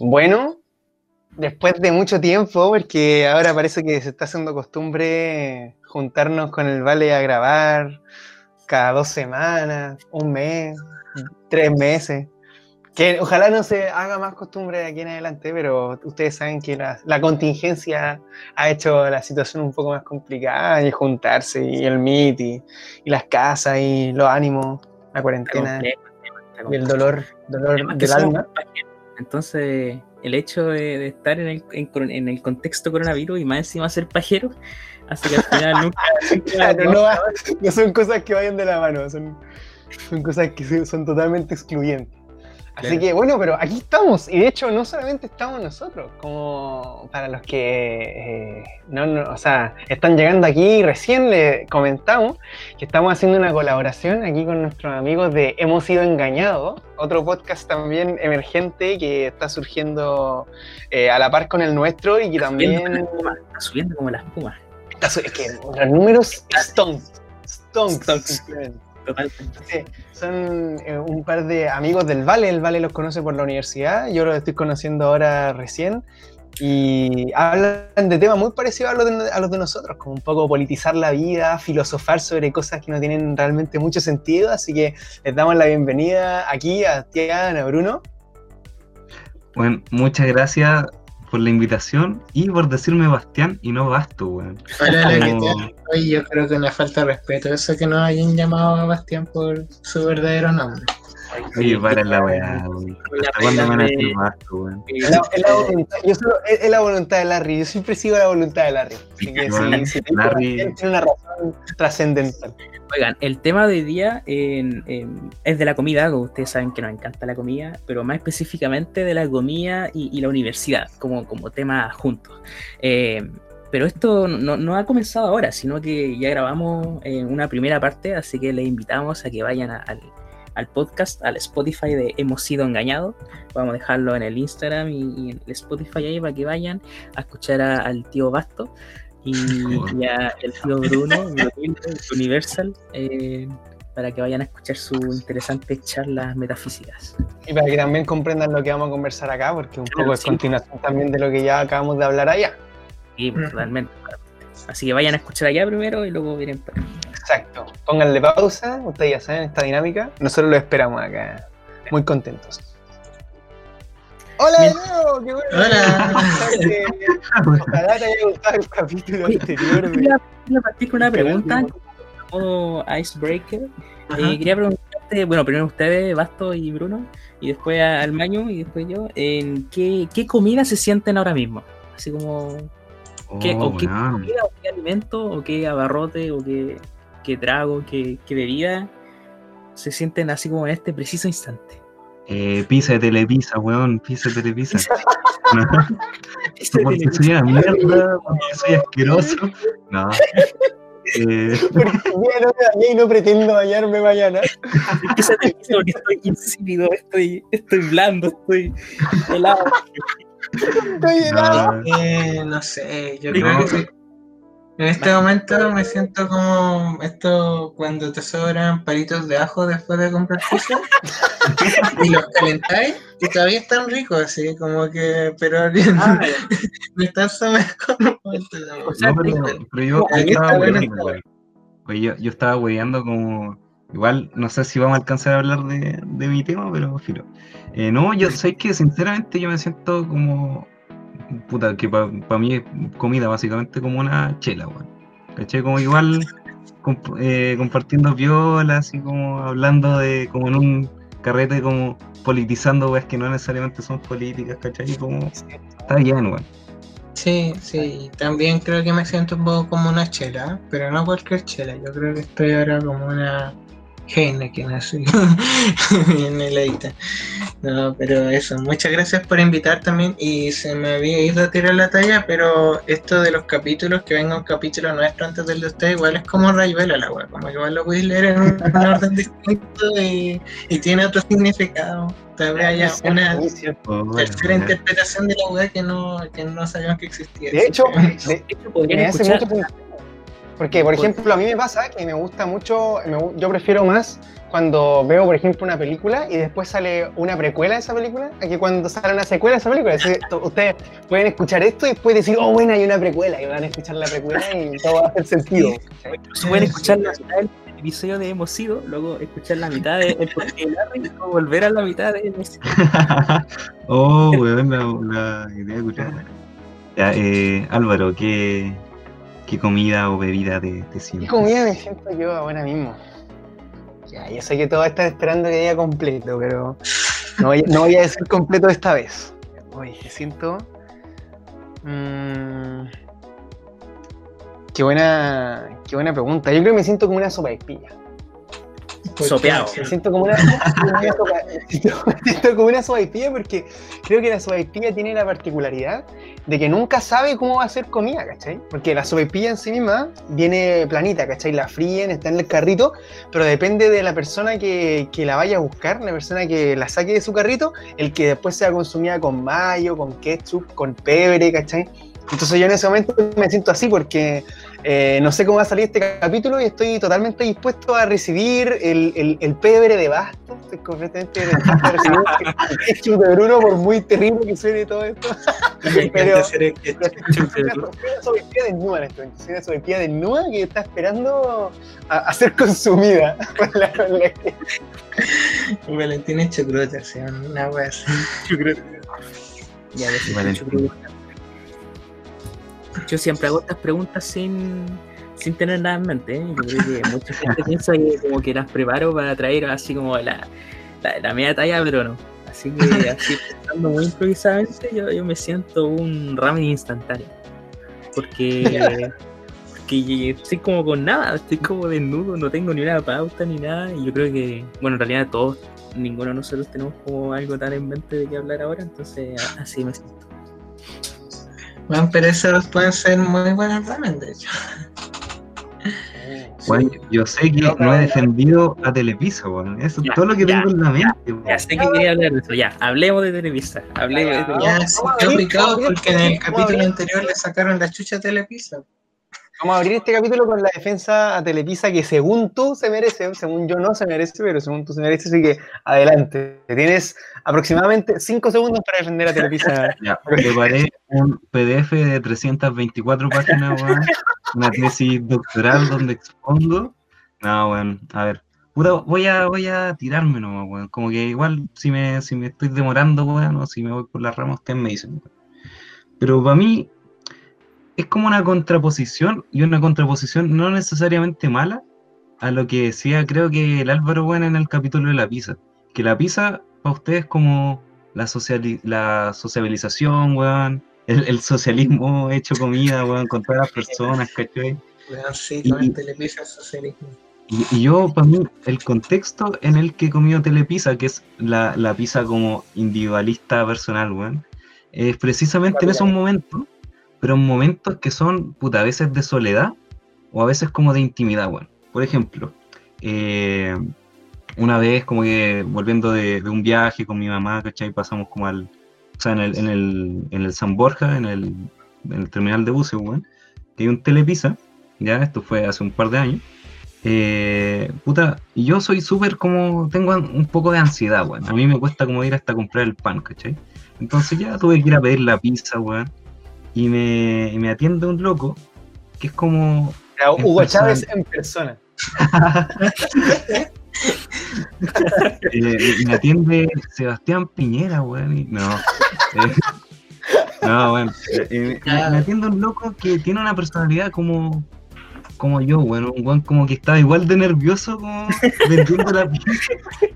Bueno, después de mucho tiempo, porque ahora parece que se está haciendo costumbre juntarnos con el Vale a grabar cada dos semanas, un mes, tres meses. Que ojalá no se haga más costumbre de aquí en adelante, pero ustedes saben que la, contingencia ha hecho la situación un poco más complicada y juntarse y el meet y, las casas y los ánimos, la cuarentena y el dolor, dolor del alma. Entonces, el hecho de, estar en el, en, el, contexto coronavirus y más encima ser pajero, hace que al final nunca. no, son cosas que vayan de la mano, son, son cosas que son totalmente excluyentes. Así que bueno, pero aquí estamos. Y de hecho, no solamente estamos nosotros, como para los que eh, no, o sea, están llegando aquí, recién le comentamos que estamos haciendo una colaboración aquí con nuestros amigos de Hemos sido engañados, otro podcast también emergente que está surgiendo eh, a la par con el nuestro y que también. Está subiendo como las pumas. es que los números stonks. Stonks son eh, un par de amigos del Vale, el Vale los conoce por la universidad, yo los estoy conociendo ahora recién, y hablan de temas muy parecidos a los de, a los de nosotros, como un poco politizar la vida, filosofar sobre cosas que no tienen realmente mucho sentido, así que les damos la bienvenida aquí a Tiago, a Bruno. Bueno, muchas gracias por la invitación y por decirme Bastián y no Basto, weón. Hola, Oye, yo creo que una falta de respeto eso que no hayan llamado a Bastián por su verdadero nombre. Oye, para la weá, cuándo me van a decir Basto, weón? Es la, voluntad, de Larry, yo siempre sigo la voluntad de Larry. Así que sí, Larry... tiene una razón trascendental. Oigan, el tema de hoy día es de la comida, ustedes saben que nos encanta la comida, pero más específicamente de la comida y, la universidad, como, como tema juntos. Eh, pero esto no, ha comenzado ahora, sino que ya grabamos en una primera parte, así que les invitamos a que vayan al, podcast, al Spotify de Hemos sido engañados. Vamos a dejarlo en el Instagram y, en el Spotify ahí para que vayan a escuchar al tío Basto y, a el tío Bruno, Universal, eh, para que vayan a escuchar sus interesantes charlas metafísicas. Y para que también comprendan lo que vamos a conversar acá, porque un poco es continuación también de lo que ya acabamos de hablar allá. Sí, pues, totalmente. Así que vayan a escuchar allá primero y luego vienen para Exacto. Pónganle pausa, ustedes ya saben esta dinámica. Nosotros lo esperamos acá. Muy contentos. Hola Leo, qué bueno. Hola. Ojalá te haya gustado el capítulo anterior. Quería partir con una pregunta, como icebreaker. Eh, quería preguntarte, bueno, primero ustedes, Basto y Bruno, y después al Maño y después yo, en qué, qué comida se sienten ahora mismo. Así como, ¿qué, o qué comida, o qué alimento, o qué abarrote, o qué, qué trago, qué, qué bebida se sienten así como en este preciso instante. Eh, pizza de Telepisa, weón, pizza de Telepisa. porque soy una mierda, porque soy asqueroso. No. Eh... Porque no me bañé y no pretendo bañarme mañana. Pizza de Telepisa porque estoy insípido, estoy, estoy blando, estoy helado. Eh, no sé, yo creo que en este momento me siento como esto cuando te sobran palitos de ajo después de comprar pizza y los calentáis y todavía están ricos, así como que, pero ah, me están mejor. O sea, no, pero, pero yo, estaba weyando, yo, yo, estaba weyando como. Igual, no sé si vamos a alcanzar a hablar de, de mi tema, pero filo. Eh, no, yo sé que sinceramente yo me siento como puta, que para mí es comida básicamente como una chela, weón. ¿Caché? Como igual eh, compartiendo violas y como hablando de, como en un carrete, como politizando, weón, que no necesariamente son políticas, ¿cachai? Como está bien, weón. Sí, sí, también creo que me siento un poco como una chela, pero no cualquier chela, yo creo que estoy ahora como una Heineken así, bien heladita. No, pero eso, muchas gracias por invitar también. Y se me había ido a tirar la talla, pero esto de los capítulos, que venga un capítulo nuestro antes del de usted, igual es como Rayuela la web, como igual lo podéis leer en un, orden distinto y, tiene otro significado. Tal vez haya una tercera interpretación de la web que no, que no sabíamos que existía. De hecho, de, hecho podrían escuchar Porque, por ejemplo, a mí me pasa que me gusta mucho, yo prefiero más cuando veo, por ejemplo, una película y después sale una precuela de esa película, a que cuando sale una secuela de esa película. ustedes pueden escuchar esto y después decir, oh, bueno, hay una precuela, y van a escuchar la precuela y todo va a hacer sentido. pueden escuchar la mitad del episodio de Hemos sido, luego escuchar la mitad de El Porqué y luego volver a la mitad de Hemos oh, weón, la, la, idea de escuchar. Ya, eh, Álvaro, ¿qué, ¿qué comida o bebida te, te sientes? ¿Qué comida me siento yo ahora mismo? Ya, yo sé que todos están esperando que diga completo, pero no voy, a decir completo esta vez. Oye, siento. Mmm, qué buena, qué buena pregunta. Yo creo que me siento como una sopa de espilla. Sopeado. Me siento como una, sopa, siento como una porque creo que la sopaipilla tiene la particularidad de que nunca sabe cómo va a ser comida, ¿cachai? Porque la sopaipilla en sí misma viene planita, ¿cachai? La fríen, está en el carrito, pero depende de la persona que, que la vaya a buscar, la persona que la saque de su carrito, el que después sea consumida con mayo, con ketchup, con pebre, ¿cachai? Entonces yo en ese momento me siento así porque eh, no sé cómo va a salir este capítulo y estoy totalmente dispuesto a recibir el, el, el pebre de Basto. Estoy completamente dispuesto a recibir el ketchup de Bruno, por muy terrible que suene todo esto. Pero es una sobrepía de en esto. Es una sobrepía de Nua que está esperando a, a ser consumida. Valentín es chocrota, o una wea así. Ya, Valentín yo siempre hago estas preguntas sin, sin tener nada en mente. ¿eh? Yo creo que mucha gente piensa que como que las preparo para traer así como la, la, media talla, pero no. Así que así pensando muy improvisadamente, yo, yo me siento un ramen instantáneo. Porque, porque estoy como con nada, estoy como desnudo, no tengo ni una pauta ni nada. Y yo creo que, bueno, en realidad todos, ninguno de nosotros tenemos como algo tan en mente de qué hablar ahora, entonces así me siento. Bueno, pero esos pueden ser muy buenos ramen, de hecho. Bueno, yo sé que no, he defendido a Televisa, bueno. Eso es todo lo que tengo en la mente. Ya sé que quería hablar de eso, ya. Hablemos de Televisa. Hablemos de Televisa. Ya, sí, qué ubicado porque en el capítulo anterior le sacaron la chucha a Televisa. Vamos a abrir este capítulo con la defensa a Televisa que según tú se merece, según yo no se merece, pero según tú se merece, así que adelante. Tienes aproximadamente 5 segundos para defender a Televisa. Ya, preparé un PDF de 324 páginas, una tesis doctoral donde expongo. No, bueno, a ver. voy a, voy a tirarme nomás, Como que igual si me, si me estoy demorando, bueno, o si me voy por las ramas, ustedes me dicen. Pero para mí, es como una contraposición y una contraposición no necesariamente mala a lo que decía creo que el Álvaro Bueno en el capítulo de la pizza. Que la pizza para ustedes es como la, la sociabilización, weón, el, socialismo hecho comida, weón, con todas las personas, ¿cachai? sí, con el telepizza socialismo. Y, yo, para mí, el contexto en el que he comido telepizza, que es la, la pizza como individualista personal, weón, es precisamente en esos momentos pero en momentos que son, puta, a veces de soledad o a veces como de intimidad, bueno. Por ejemplo, eh, una vez como que volviendo de, un viaje con mi mamá, ¿cachai? Pasamos como al, o sea, en el, en el, en el San Borja, en el, en el terminal de buses, bueno, que hay un telepisa, ya, esto fue hace un par de años. Eh, puta, y yo soy súper como, tengo un poco de ansiedad, bueno. A mí me cuesta como ir hasta comprar el pan, ¿cachai? Entonces ya tuve que ir a pedir la pizza, weón y me, me atiende un loco que es como. Hugo Chávez en persona. Eh, me atiende Sebastián Piñera, weón. No. Eh, no, bueno. Eh, me atiende un loco que tiene una personalidad como como yo, bueno, un weón como que estaba igual de nervioso como vendiendo la pizza.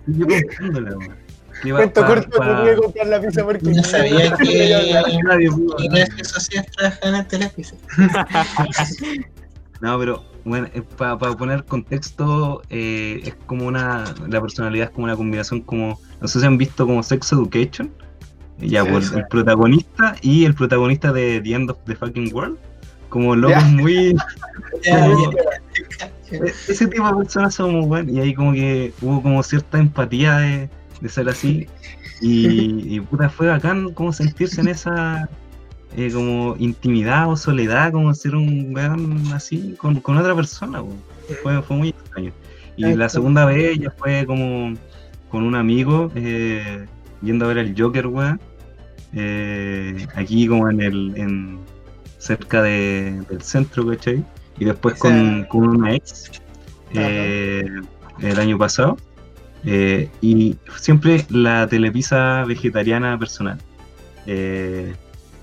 Y yo comprándola, weón. Cuento corto, pa... tenía que comprar la pizza porque no sabía que nadie pudo. que socias trabajan en Televisa. No, pero bueno, eh, para poner contexto, eh, es como una, la personalidad es como una combinación como, no sé si han visto como Sex Education, ya, por el protagonista y el protagonista de The End of the Fucking World, como locos muy... Ese tipo de personas somos, bueno, y ahí como que hubo como cierta empatía de de ser así. Y, puta, fue bacán como sentirse en esa eh, como intimidad o soledad, como ser un weón así con, con otra persona. Fue, fue muy extraño. Y la segunda vez ya fue como con un amigo eh, yendo a ver el Joker, weón. eh, aquí como en el en, cerca de- del centro, ¿cachai? Y después con, con una ex eh, el año pasado. Eh, y siempre la telepizza vegetariana personal. Eh,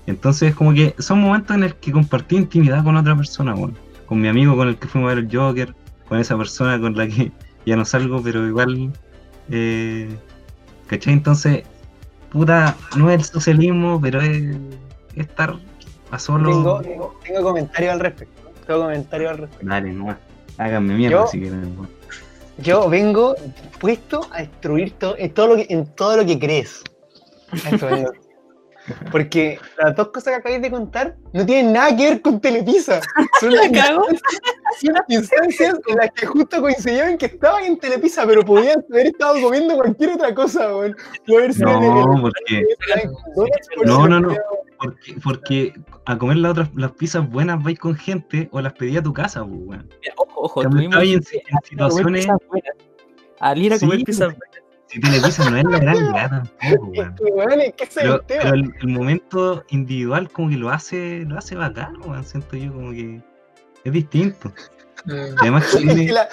entonces, como que son momentos en el que compartí intimidad con otra persona. Con mi amigo con el que fuimos a ver el Joker, con esa persona con la que ya no salgo, pero igual. Eh, ¿Cachai? Entonces, puta, no es el socialismo, pero es estar a solo. Tengo, tengo, tengo comentarios al respecto. Tengo comentarios al respecto. Dale, no Háganme mierda Yo- si quieren. weón. Yo vengo puesto a destruir to- en, todo lo que, en todo lo que crees. Eso. Porque las dos cosas que acabáis de contar no tienen nada que ver con Telepizza. Son La cago. unas instancias en las que justo coincidieron que estaban en Telepizza, pero podían haber estado comiendo cualquier otra cosa, el- No, porque, por No, no, no. porque, porque a comer las otras las pizzas buenas vais con gente o las pedí a tu casa, pues, weón. Mira, Ojo, ojo, tuvimos en, en situaciones. A comer Sí, pizzas pues, Si Telepizza no es la gran tampoco, weón. es que Pero, el tema. pero el, el momento individual como que lo hace, lo hace bacán, weón. Siento yo como que es distinto. Mm. Además que tiene- la,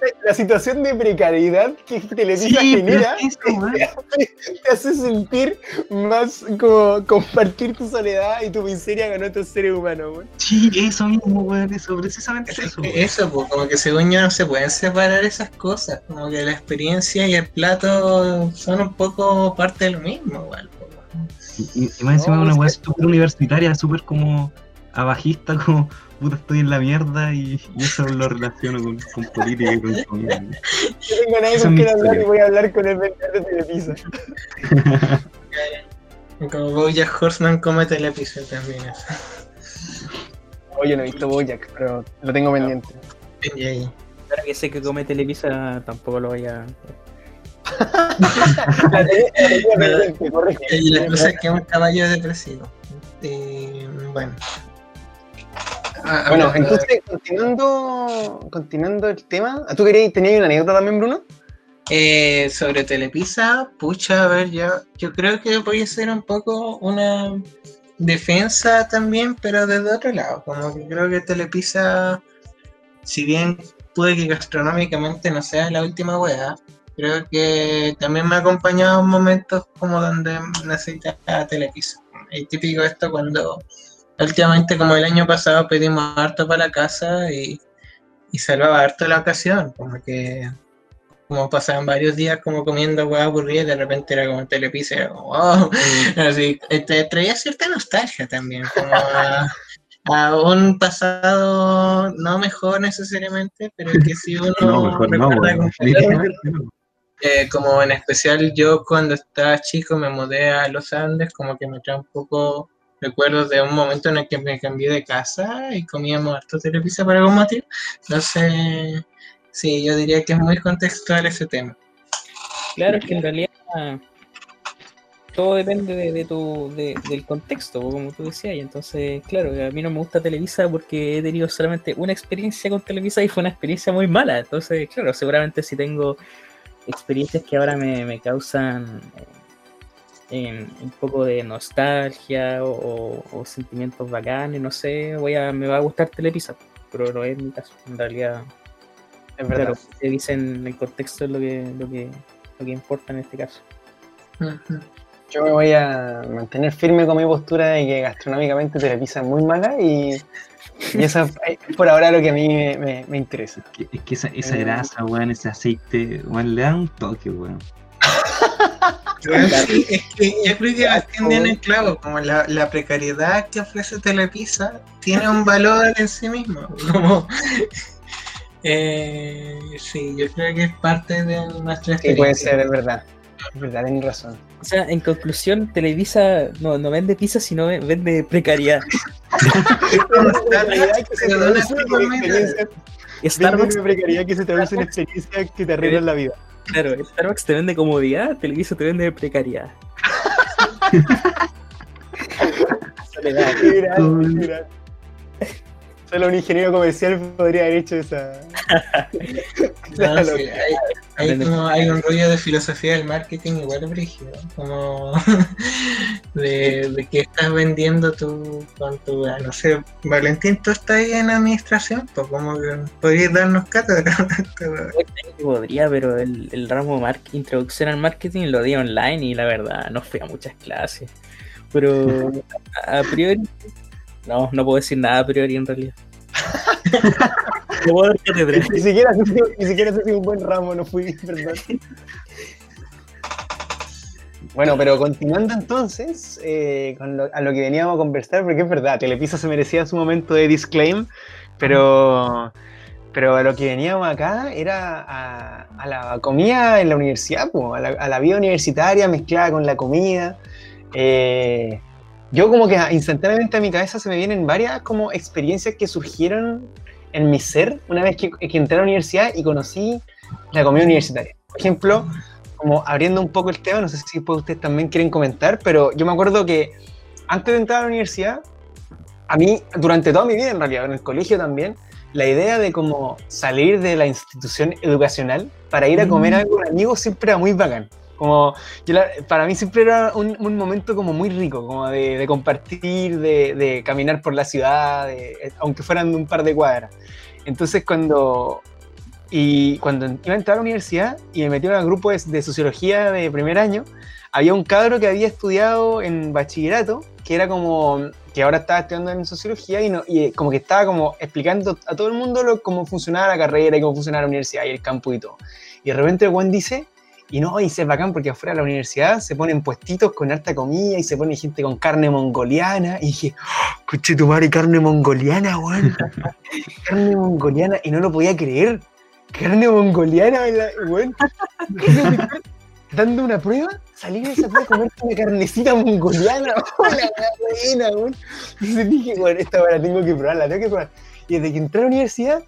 la- esta- la situación de precariedad que Televisa Sí, genera es eso, weón. te, hace, te hace sentir más como compartir tu soledad y tu miseria con otros seres humanos, weón. Sí, eso mismo, weón. Eso, precisamente Es eso. que weón. Eso, pues, como que según yo no se pueden separar esas cosas, como que la experiencia y el plato son un poco parte de lo mismo, igual. pues. Y, y más encima No, una weá que- súper universitaria, súper como abajista, como puta estoy en la mierda y, y eso lo relaciono con, con política y con comida. No tengo nadie con quien hablar y voy a hablar con el vendedor de Televisa. Como Bojack Horseman come Telepizza también. eso. Oye, no he visto Bojack, pero lo tengo pendiente. Ahora que sé que come Televisa, tampoco lo voy a. La. Y cosa es que es un caballo depresivo. Y, bueno. Ah, Bueno, entonces, continuando, continuando el tema, ¿tú querías, tenías una anécdota también, Bruno? Eh, sobre Telepizza, pucha, a ver, yo, yo creo que voy a ser un poco una defensa también, pero desde otro lado. Como que creo que Telepizza, si bien puede que gastronómicamente no sea la última wea, creo que también me ha acompañado en momentos como donde necesitaba Telepizza. Es típico esto cuando últimamente, como el año pasado, pedimos harto para la casa y, y salvaba harto la ocasión, como que como pasaban varios días como comiendo hueá aburrida y de repente era como telepizza, era como wow, así, te traía cierta nostalgia también, como a, a un pasado no mejor necesariamente, pero que si uno No, mejor recuerda no. eh, como en especial yo cuando estaba chico me mudé a los Andes, como que me trae un poco recuerdos de un momento en el que me cambié de casa y comíamos harto telepizza por algún motivo. Entonces, sí, yo diría que es muy contextual ese tema. Claro, es que en realidad todo depende de, de tu, de- del contexto, como tú decías. Y entonces, claro, a mí no me gusta Televisa porque he tenido solamente una experiencia con Televisa y fue una experiencia muy mala. Entonces, claro, seguramente si tengo experiencias que ahora me, me causan eh, un poco de nostalgia o, o- o sentimientos bacanes, no sé, voy a, me va a gustar Televisa, pero no es mi caso. En realidad, Es verdad. claro, te dicen el contexto es lo que, lo que, lo que importa en este caso. Yo me voy a mantener firme con mi postura de que gastronómicamente Televisa es muy mala y, y eso es por ahora lo que a mí me, me- me interesa. Que- Es que esa, esa grasa, weón, ese aceite, weón, le da un toque, weón. Sí, es que yo creo que atienden el clavo, como la, la precariedad que ofrece Telepizza tiene un valor en sí mismo. Como, eh, sí, yo creo que es parte de nuestra Sí, puede experiencia. ser, es verdad. Es verdad, tenés razón. O sea, en conclusión, Televisa no, no vende pizza, sino ve- vende precariedad. Que Starbucks, Vende precariedad que se traduce en experiencias que te arreglan la vida. Claro, Starbucks te vende comodidad, Televisa te vende precariedad. Soledad. Qué grande. Solo un ingeniero comercial podría haber hecho esa. No, sí, hay, hay como- hay un rollo de filosofía del marketing igual brígido, como de, de que estás vendiendo tu, con tu, ah, no sé, Valentín, tú estás ahí en administración, pues como que podrías darnos cátedra. Podría, pero el, el ramo mar- introducción al marketing lo di online y la verdad no fui a muchas clases. Pero a a priori, no, no puedo decir nada a priori en realidad. No puedo. Ni siquiera, ni siquiera un buen ramo no fui, perdón. Bueno, pero continuando entonces eh, con lo- a lo que veníamos a conversar, porque es verdad, Telepisa se merecía su momento de disclaim, pero, pero a lo que veníamos acá era a, a la comida en la universidad, po, a, la, a la vida universitaria mezclada con la comida. Eh, yo como que instantáneamente a mi cabeza se me vienen varias como experiencias que surgieron en mi ser una vez que, que entré a la universidad y conocí la comida universitaria. Por ejemplo, como abriendo un poco el tema, no sé si ustedes también quieren comentar, pero yo me acuerdo que antes de entrar a la universidad, a mí, durante toda mi vida en realidad, en el colegio también, la idea de como salir de la institución educacional para ir a comer Mm. algo con amigos siempre era muy bacán. Como, yo la- para mí siempre era un, un momento como muy rico, como de, de compartir, de, de caminar por la ciudad, de- aunque fueran un par de cuadras. Entonces cuando, y cuando iba a entrar a la universidad y me metí en el grupo de, de sociología de primer año, había un cabro que había estudiado en bachillerato, que era como, que ahora estaba estudiando en sociología y, no, y como que estaba como explicando a todo el mundo lo, cómo funcionaba la carrera y cómo funcionaba la universidad y el campus y todo. Y de repente Juan dice, y no, y se es bacán porque afuera de la universidad se ponen puestitos con harta comida y se pone gente con carne mongoliana. Y dije, ¡Oh, tu madre, carne mongoliana, weón. carne mongoliana. Y no lo podía creer. Carne mongoliana, la- weón. Dando una prueba, salir de esa prueba a comerte una carnecita mongoliana. Hola, buena, weón. Entonces dije, bueno, esta hora tengo que probarla, tengo que probar. Y desde que entré a la universidad,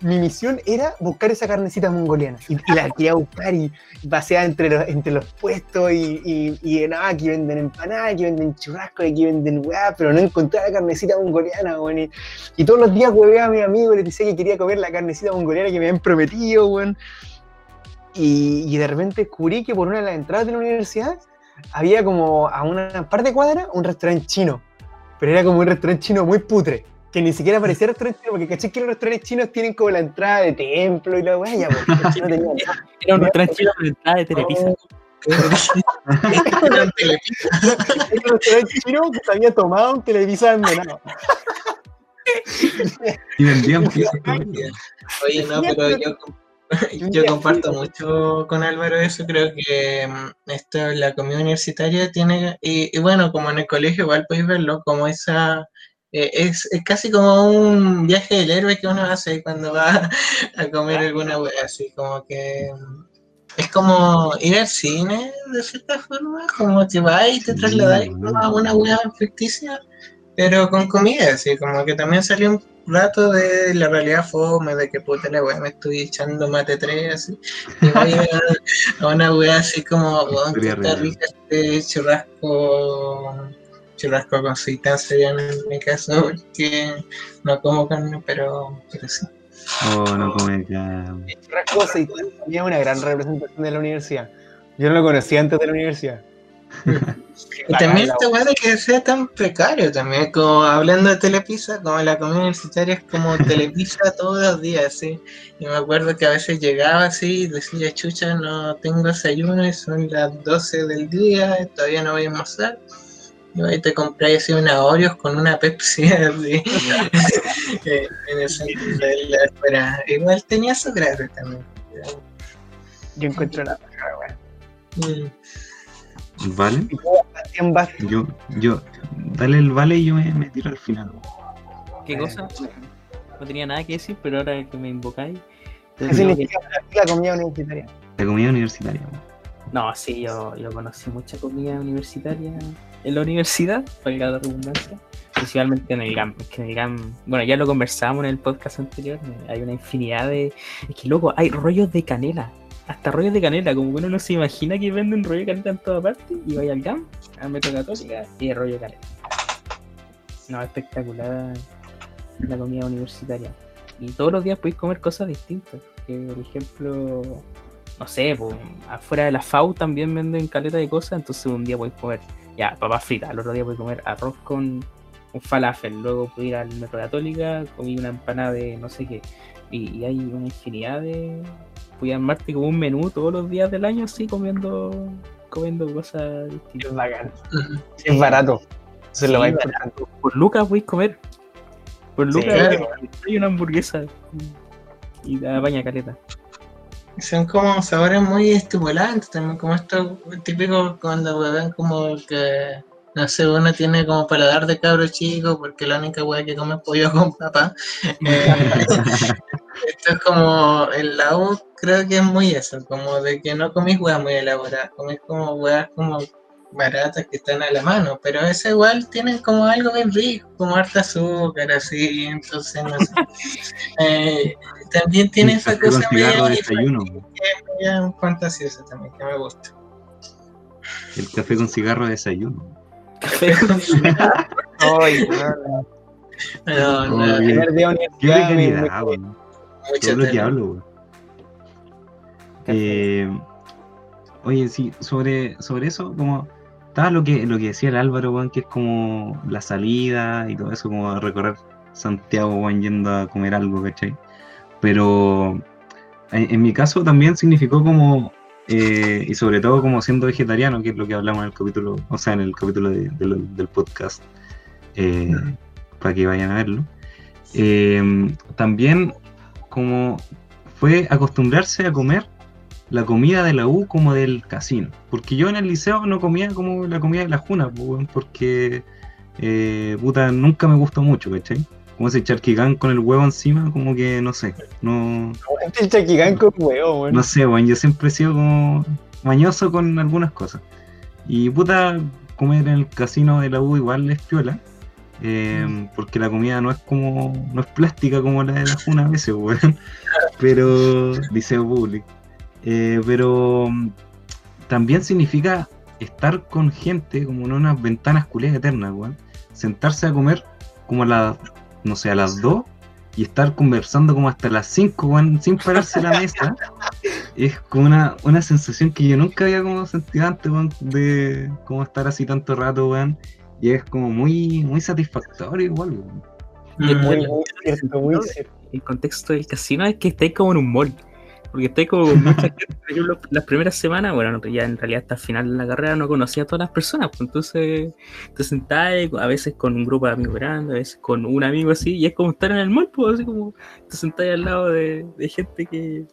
mi misión era buscar esa carnecita mongoliana. Y, y la quería buscar y paseaba entre los, entre los puestos y, y, y no, aquí venden empanadas, aquí venden churrasco, aquí venden weá, pero no encontraba la carnecita mongoliana, weón. Y, y todos los días hueveaba a mi amigo y le decía que quería comer la carnecita mongoliana que me habían prometido, weón. Y, y de repente descubrí que por una de las entradas de la universidad había como a una par de un restaurante chino. Pero era como un restaurante chino muy putre. Que ni siquiera parecía restaurante chino, porque caché que los restaurantes chinos tienen como la entrada de templo y la weá, chinos tenían nada. Era un tranquilo de entrada de Televisa. Era un restaurante chino que se había tomado un Televisa abandonado. Y vendían. Oye, no, pero yo, yo comparto mucho con Álvaro eso, creo que mm, esto, la comida universitaria tiene, y, y bueno, como en el colegio igual podéis verlo, como esa, eh, es, es casi como un viaje del héroe que uno hace cuando va a comer alguna wea, así como que es como ir al cine de cierta forma, como que vas y te trasladáis a una wea ficticia, pero con comida, así como que también salió un rato de la realidad fome, de que puta la weá me estoy echando mate 3, así. Y voy a, a una weá así como, weón, rica este churrasco, churrasco con sustancia ya en mi caso, porque no como carne, pero, pero sí. Oh, no come ya. Churrasco Seitán tenía una gran representación de la universidad. Yo no lo conocía antes de la universidad. Y también esta weá de que sea tan precario también, como hablando de Telepizza, como la comida universitaria es como Telepizza todos los días, ¿sí? Y me acuerdo que a veces llegaba así y decía, chucha, no tengo desayuno y son las 12 del día, todavía no voy a almorzar. Y ahí te compré así una Oreos con una Pepsi así, eh, en el centro de la espera. Igual tenía su gracia también. Yo encuentro la paja, weón. Mm. ¿Vale? Yo, yo, dale el vale y yo me, me tiro al final. ¿Qué cosa? No tenía nada que decir, pero ahora que me invocáis. ¿qué significa para ti la comida universitaria? La comida universitaria. No, sí, yo, yo conocí mucha comida universitaria en la universidad, valga la redundancia, principalmente en el GAM. Es que en el GAM, bueno, ya lo conversamos en el podcast anterior, hay una infinidad de... Es que, loco, hay rollos de canela, hasta rollos de canela, como que uno no se imagina que venden rollo de canela en toda parte, y vaya al GAM, a Metro Católica, y rollo de canela. No, espectacular la comida universitaria. Y todos los días podéis comer cosas distintas. Que, por ejemplo, no sé, pues, afuera de la FAU también venden caleta de cosas, entonces un día podéis comer ya papas fritas, al otro día podéis comer arroz con un falafel, luego pude ir al Metro Católica, comí una empanada de no sé qué, y, y hay una infinidad de... Voy a armarte como un menú todos los días del año así comiendo comiendo cosas distintas. Es bacán. Ujú. Es barato. Lo Sí, más barato. importante. Por lucas podéis comer. Por Sí, lucas claro. hay una hamburguesa y la baña caleta. Son como sabores muy estimulantes también, como esto típico cuando hueven como que, no sé, uno tiene como paladar de cabro chico porque la única hueá que come es pollo con papa. Eh, esto es como, en la U creo que es muy eso, como de que no comís hueás muy elaboradas, comís como hueás como baratas que están a la mano, pero ese igual tienen como algo bien rico, como harta azúcar, así, entonces no sé. Eh, también tiene esa Café con cosa cigarro de media desayuno. media fantasiosa también, que me gusta. El café con cigarro de desayuno. Café Ay, no, No, no, el primer día Qué weón. Todo lo que hablo, weón. Eh, oye, sí, sobre, sobre eso, como estaba lo que, lo que decía el Álvaro, weón, que es como la salida y todo eso, como recorrer Santiago, weón, yendo a comer algo, ¿cachai? Pero en, en mi caso también significó como, eh, y sobre todo como siendo vegetariano, que es lo que hablamos en el capítulo, o sea, en el capítulo de- de del podcast, eh, para que vayan a verlo. Eh, también como fue acostumbrarse a comer la comida de la U como del casino. Porque yo en el liceo no comía como la comida de la Juna, weón, porque eh, puta, nunca me gustó mucho, ¿cachai? Como ese charquigán con el huevo encima, como que no sé, no, El chaquigán con huevo, weón. no sé, weón, yo siempre he sido como mañoso con algunas cosas. Y puta, comer en el casino de la U igual es piola. eh, porque la comida no es como, no es plástica como la de la Juna a veces, weón. Pero, dice público. Eh, pero mm, también significa estar con gente como en unas ventanas culiadas eternas, weón. Sentarse a comer como a las, no sé, a las 2 y estar conversando como hasta las 5, weón, sin pararse la mesa. Es como una, una sensación que yo nunca había como sentido antes, de como estar así tanto rato. Y es como muy, muy satisfactorio igual. Y el- Mm, Muy, muy muy el contexto del casino es que estáis como en un mall. Porque estáis como con mucha gente. Ejemplo, las primeras semanas, bueno, no, ya en realidad hasta el final de la carrera no conocía a todas las personas. Pues entonces te sentás a veces con un grupo de amigos grandes, a veces con un amigo así, y es como estar en el mall, pues así como te sentás al lado de, de gente que,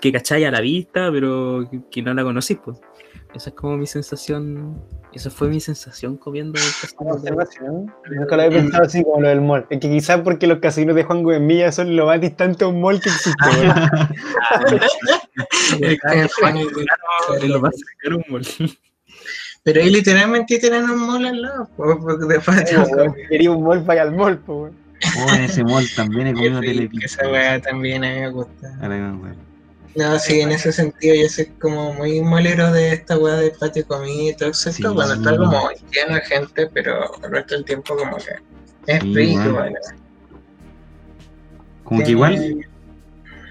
que cacháis a la vista, pero que, que no la conocís, pues. Esa es como mi sensación. Esa fue mi sensación comiendo el Una casino. Nunca lo había pensado así como lo del mall. Es que quizás porque los casinos de Juan Gómez son lo más distante a un mall que existe, weón. Es que Juan es de- Lo más cercano a un mall. Pero ahí literalmente tienen un mall al lado, po, porque weón. Si quería un mall, vaya al mall, pues. Oh, en ese mall también he comido Qué rico, telepizza. Esa weá también a mí me gusta. Ahora me acuerdo. No, sí, en ese sentido yo soy como muy molero de esta weá de patio comida y todo eso, Sí. cuando está como lleno de gente, pero el resto del tiempo como que es Sí, rico, bueno. bueno. Como que igual,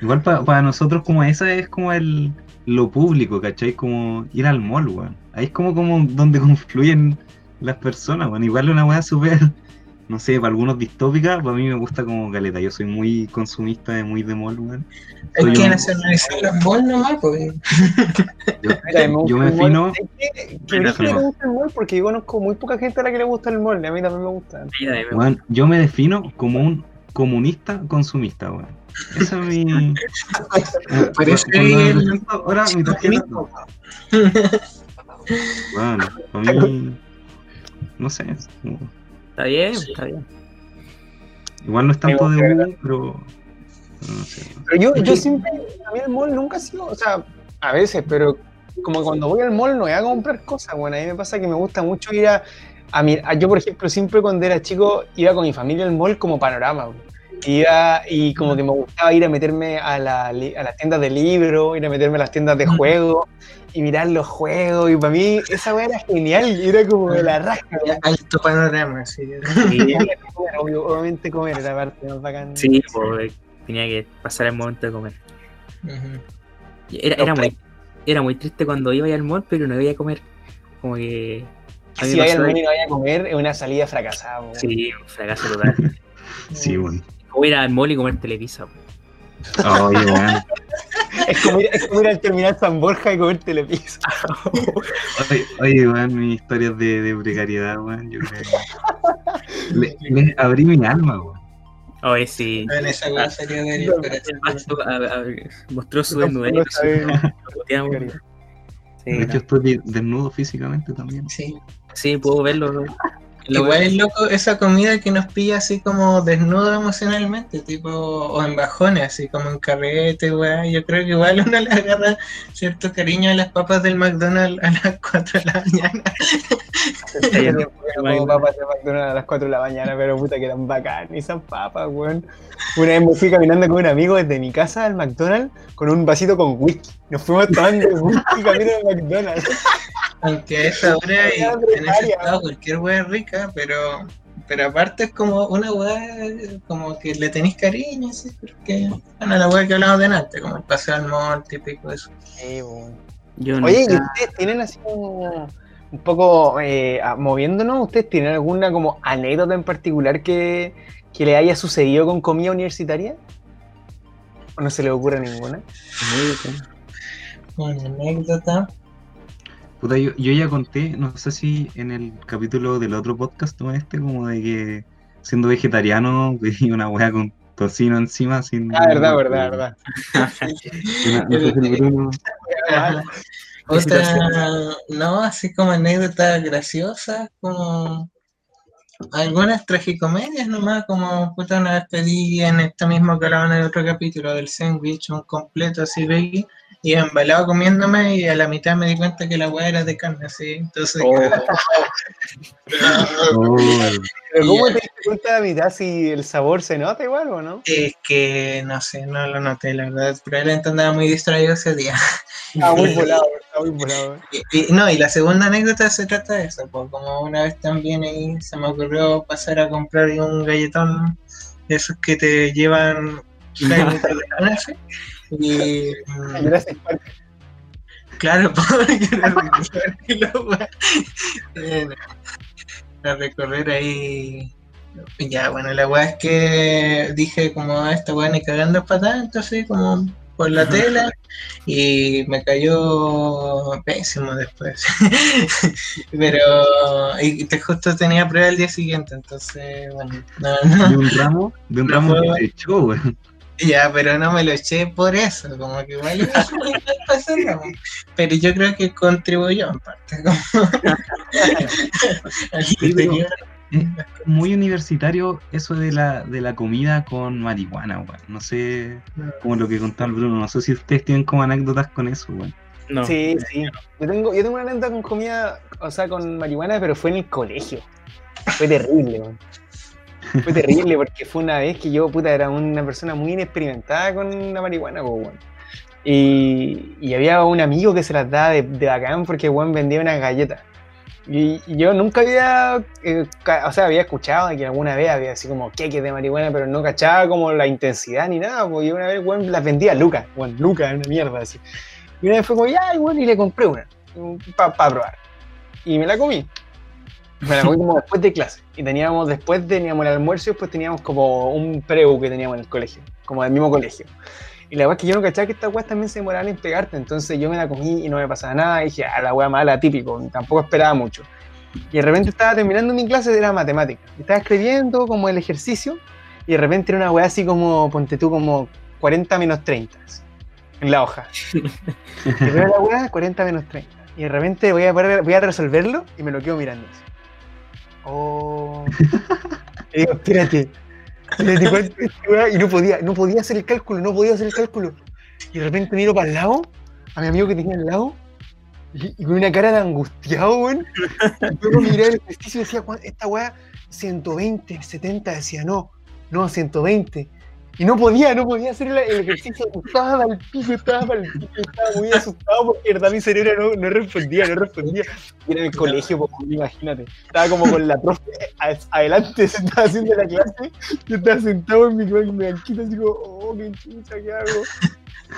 igual pa- para nosotros como esa es como el lo público, ¿cachai? Como ir al mall, weón. Ahí es como, como donde confluyen las personas, weón. Igual una weá súper, no sé, para algunos distópica, para mí me gusta como caleta. Yo soy muy consumista, de muy de mall, weón. Hay Soy que un- nacionalizar los malls nomás, pues. Yo, me yo gusta me el mall. fino, ¿Sabes qué? Que me gusta el mall porque yo conozco muy poca gente a la que le gusta el mall. y A mí también me gusta. Weón, yo me defino como un comunista consumista, weón. Esa es mi... Me el- ahora mi tarjeta, Bueno, a mí, no sé, como- Está bien, Sí. está bien. igual no es tanto de U, pero no sé. Pero yo, yo siempre, a mí el mall nunca ha sido, o sea, a veces, pero como cuando voy al mall no voy a comprar cosas, bueno, a mí me pasa que me gusta mucho ir a, a mi, a- yo por ejemplo siempre cuando era chico iba con mi familia al mall como panorama. Iba y como que me gustaba ir a meterme a, la, a las tiendas de libros, ir a meterme a las tiendas de juegos y mirar los juegos. Y para mí esa weá era genial, y era como de la rasca. Ya, Alto panorama, sí. Sí, obviamente comer era parte más bacán. sí, pues, tenía que pasar el momento de comer. Era, era, muy, era muy triste cuando iba al mall, pero no iba a comer. Como que. Si me vaya al pasaba- mall y no vaya a comer, es una salida fracasada. weón. Sí, un fracaso total. Sí, weón. Como ir al mall y comer weón. Es como, ir, es como ir al terminal San Borja y comer telepizza. Oye, oye, weón, mis historias de, de precariedad, weón. Yo. Le, le abrí mi alma, weón. Oye, sí. En esa weá sería de No, corazón. Pasto, a- a- mostró su desnudez. De hecho, no. estoy desnudo físicamente también. Sí. Sí, puedo verlo. Lo Igual es loco esa comida que nos pilla así como desnudo emocionalmente, tipo, o en bajones, así como en carrete, weá. Yo creo que igual uno le agarra cierto cariño a las papas del McDonald's a las 4 de la mañana. Como papas de McDonald's a las 4 de la mañana, pero puta que eran bacán esas papas, weón. Una vez me fui caminando con un amigo desde mi casa al McDonald's con un vasito con whisky. Nos fuimos tomando whisky camino al McDonald's. Aunque a esa hora y en ese estado cualquier weá es rica, pero, pero aparte es como una weá como que le tenéis cariño, así, porque, bueno, la weá que hablamos de antes, como el paseo al mall, típico eso. Sí, weón. Yo Oye, ¿y nunca- ustedes tienen así como un poco eh, ah, moviéndonos? ¿Ustedes tienen alguna como anécdota en particular que, que le haya sucedido con comida universitaria? ¿O no se le ocurre ninguna? Una anécdota. Puta, yo, yo ya conté, no sé si en el capítulo del otro podcast o este, como de que siendo vegetariano pedí una hueá con tocino encima sin. Ah, verdad, verdad, verdad. Una- no así como anécdotas graciosas, como algunas tragicomedias nomás, como puta una vez pedí en que hablaban en el otro capítulo del sándwich, un completo así veggie, y embalado comiéndome y a la mitad me di cuenta que la weá era de carne, así, entonces... Oh. Pero ¿cómo te diste cuenta a la mitad si el sabor se nota igual o no? Es que, no sé, no lo noté, la verdad, probablemente andaba muy distraído ese día. Está muy volado, está muy volado. Y, y- no, y la segunda anécdota se trata de eso, pues como una vez también ahí se me ocurrió pasar a comprar un galletón de esos que te llevan y Jurassic Park. claro, porque era recorrer ahí. Ya, bueno, la weá es que dije como "Ah, esta weá ni cagando patada, entonces como por la tela y me cayó pésimo después. Pero y te justo tenía prueba el día siguiente, entonces bueno, no, no, de un ramo, de un No ramo puedo. que se echó, weón. Ya, pero no me lo eché por eso, como que igual pasarlo, pero yo creo que contribuyó en parte. Es muy universitario eso de la, de la comida con marihuana, weón. No sé, como lo que contaba el Bruno, no sé si ustedes tienen como anécdotas con eso, weón. No. Sí, sí. Yo tengo, yo tengo una anécdota con comida, o sea, con marihuana, pero fue en el colegio. Fue terrible, man. Fue terrible porque fue una vez que yo, puta, era una persona muy inexperimentada con la marihuana, pues, weón. Y, y había un amigo que se las daba de, de bacán porque, weón, vendía unas galletas. Y, y yo nunca había, eh, o sea, había escuchado que alguna vez había así como queques de marihuana, pero no cachaba como la intensidad ni nada, porque una vez, weón, las vendía Lucas, weón, Lucas, una mierda así. Y una vez fue como, ya, bueno, y le compré una, para probar. Y me la comí. Me la comí como después de clase. Y teníamos, después teníamos el almuerzo y después teníamos como un preu que teníamos en el colegio, como del mismo colegio. Y la verdad es que yo no cachaba que estas weas también se demoraban en pegarte, entonces yo me la comí y no me pasaba nada. Y dije, ah, la wea mala, típico, tampoco esperaba mucho. Y de repente estaba terminando mi clase, era matemática. Estaba escribiendo como el ejercicio, y de repente era una wea así como, ponte tú, como 40 menos 30 así, en la hoja. Y veo la weá, 40 menos 30. Y de repente voy a, voy a resolverlo y me lo quedo mirando así. Oh. Y digo, espérate. Y no podía, no podía hacer el cálculo, no podía hacer el cálculo. Y de repente miro para el lado, a mi amigo que tenía al lado, y, con una cara de angustiado, weón. Luego miré el ejercicio y decía, "¿Cuán- esta weá, 120, 70, decía, no, no, 120. Y no podía, no podía hacer el, el ejercicio, estaba al piso, estaba al piso, estaba muy asustado porque verdad mi cerebro no, no respondía, no respondía. Y era en el colegio, pues, imagínate. Estaba como con la profe adelante, se estaba haciendo la clase, yo estaba sentado en mi, en mi banquita, así como, oh, qué chucha, ¿qué hago?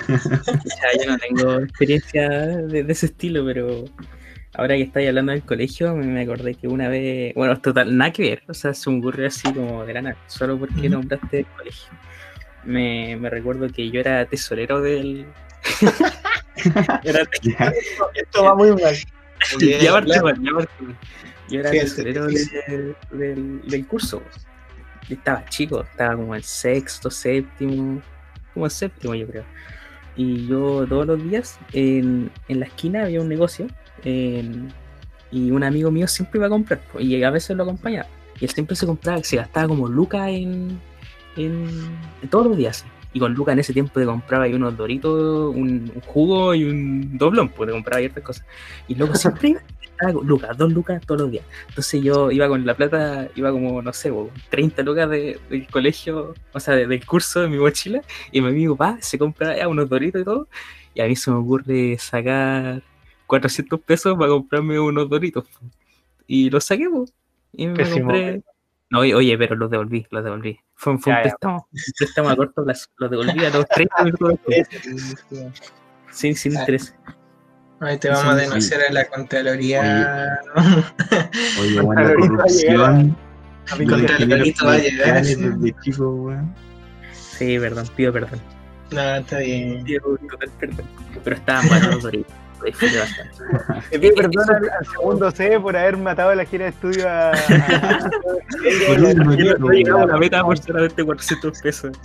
Ya, yo no tengo experiencia de, de ese estilo, pero ahora que estáis hablando del colegio, me, acordé que una vez, bueno, total, nada que ver, o sea, se me ocurrió así como de la nada, solo porque nombraste el colegio. Me, me recuerdo que yo era tesorero del... era Esto va muy mal. Yo era Sí, tesorero sí, del, del curso. Y estaba chico, estaba como en sexto, séptimo, como en séptimo yo creo. Y yo todos los días en, en la esquina había un negocio en- y un amigo mío siempre iba a comprar y a veces lo acompañaba. Y él siempre se compraba, se gastaba como lucas en, en, todos los días. Y con lucas en ese tiempo te compraba ahí unos doritos, un, un jugo y un doblón, pues te compraba ciertas cosas. Y luego siempre estaba con lucas, dos lucas todos los días. Entonces yo iba con la plata, iba como, no sé, po, 30 lucas de- del colegio, o sea, de- del curso de mi mochila, y mi amigo va, se compra ya unos doritos y todo, y a mí se me ocurre sacar 400 pesos para comprarme unos doritos. Y los saqué, po, y me Pésimo. compré... No, oye, pero los devolví, los devolví. Fue, fue Ya, un préstamo, un préstamo a corto plazo. Los devolví a los 30 minutos. Sin, sin Ah, interés. Ahí te vamos a Sí, sí. denunciar a la Contraloría. Oye, bueno, la corrupción. A me- Contralorito va a llegar, sí. chico, perdón, pido perdón. No, está bien. Pido perdón. Pero estaban buenos los doritos. Disfruté bastante. Le pido perdón al, al segundo C por haber matado a la gira de estudio a. No llegamos a la meta por solamente 400 pesos.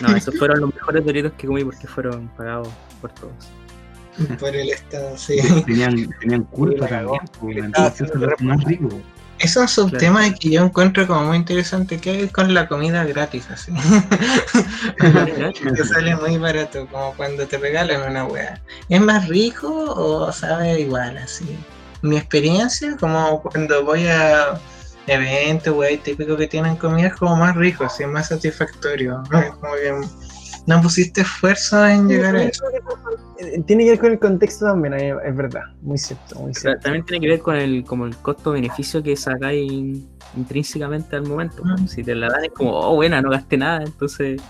No, esos fueron los mejores doritos que comí porque fueron pagados por todos. Por el Estado, sí. Tenían, tenían culpa también, pues, eso lo hace más rico. Eso es un tema que yo encuentro como muy interesante. ¿Qué hay con la comida gratis así? que sale muy barato, como cuando te regalan una wea. ¿Es más rico o sabe igual así? Mi experiencia, como cuando voy a eventos, wey, típico que tienen comida, es como más rico, así, más satisfactorio. ¿no? Como que no pusiste esfuerzo en llegar a eso. Eh, Tiene que ver con el contexto también, eh, es verdad. Muy cierto, muy cierto. También tiene que ver con el, como el costo-beneficio que sacáis in- intrínsecamente al momento. Mm. Si te la dan es como, oh, buena, no gasté nada, entonces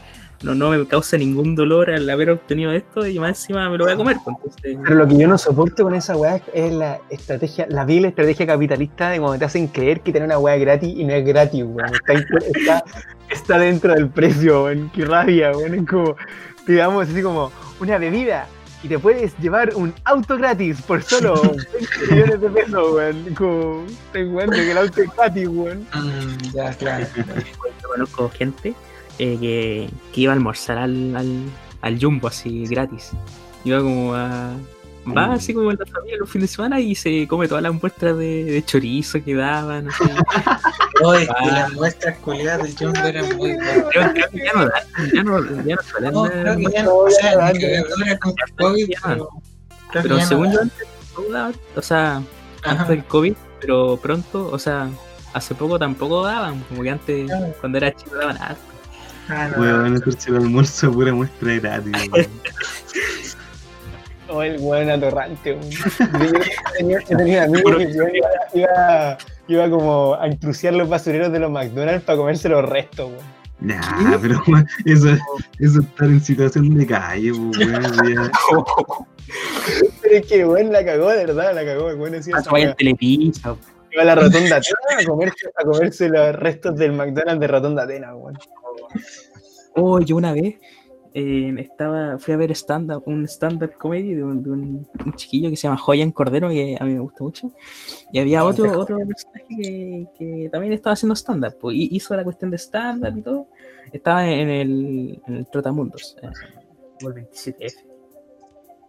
no, no me causa ningún dolor al haber obtenido esto y más encima me lo voy a comer. pues, Entonces, Pero lo que yo no soporto con esa weá es la estrategia, la vil estrategia capitalista de cuando te hacen creer que tener una weá gratis y no es gratis, weón. Está, está dentro del precio, weón. Qué rabia, weón. Es como, te damos así como una bebida y te puedes llevar un auto gratis por solo 20 millones de pesos, weón. Como, ten cuenta que el auto es gratis, weón. Mm, ya, claro. yo conozco gente eh, que, que iba a almorzar al, al, al Jumbo así gratis. Iba como a. Va así como en la familia los fines de semana y se come todas las muestras de, de chorizo que daban. Así. Oye, Ah. y las muestras culiadas del Jumbo eran muy buenas. Creo que ya no dan, ya no, ya no No, creo que ya no, no, o sea, ahora con el COVID, Ya. pero, creo que Pero ya no según yo antes no daban, o sea, Ajá. antes del COVID, pero pronto, o sea, hace poco tampoco daban, como que antes, cuando era chico daban harto. Ah, no. Weón, hacerse el almuerzo pura muestra gratis, weón. O el weón atorrante, tenía, yo tenía un amigo que weón, iba, iba, iba como a intrusiar los basureros de los McDonald's para comerse los restos, weón. Nah, pero eso, eso es estar en situación de calle, weón. Pero es que weón la cagó, de verdad, la cagó. Weón decía, Ah, en Telepizza, iba a la rotonda Atena a comerse, a comerse los restos del McDonald's de rotonda Atena, weón. Oh, yo una vez eh, estaba, fui a ver stand un stand-up comedy de, un, de un- un chiquillo que se llama Joyan Cordero, que a mí me gusta mucho. Y había Ah, otro, otro personaje que, que también estaba haciendo stand-up, pues, y hizo la cuestión de stand-up y todo. Estaba en el, en el Trotamundos, eh, el 27F.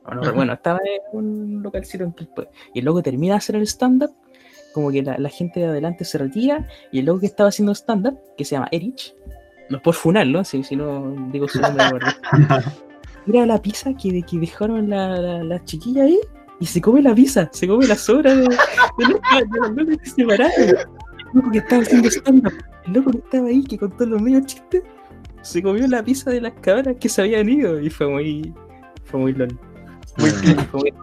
O no, Ajá. bueno, estaba en un localcito en Quilpué. Y loco termina de hacer el stand-up, como que la, la gente de adelante se retira, y el loco que estaba haciendo stand-up, que se llama Erich, no es por funarlo, si, si no digo su nombre, Mira la pizza que, que dejaron la, la, la chiquilla ahí y se come la pizza, se come la sobra de, de los de los locos que se separaron. loco que estaba haciendo stand-up, el loco que estaba ahí, que contó los medios chistes, se comió la pizza de las cabras que se habían ido y fue muy. Fue muy lol. Muy, fue muy-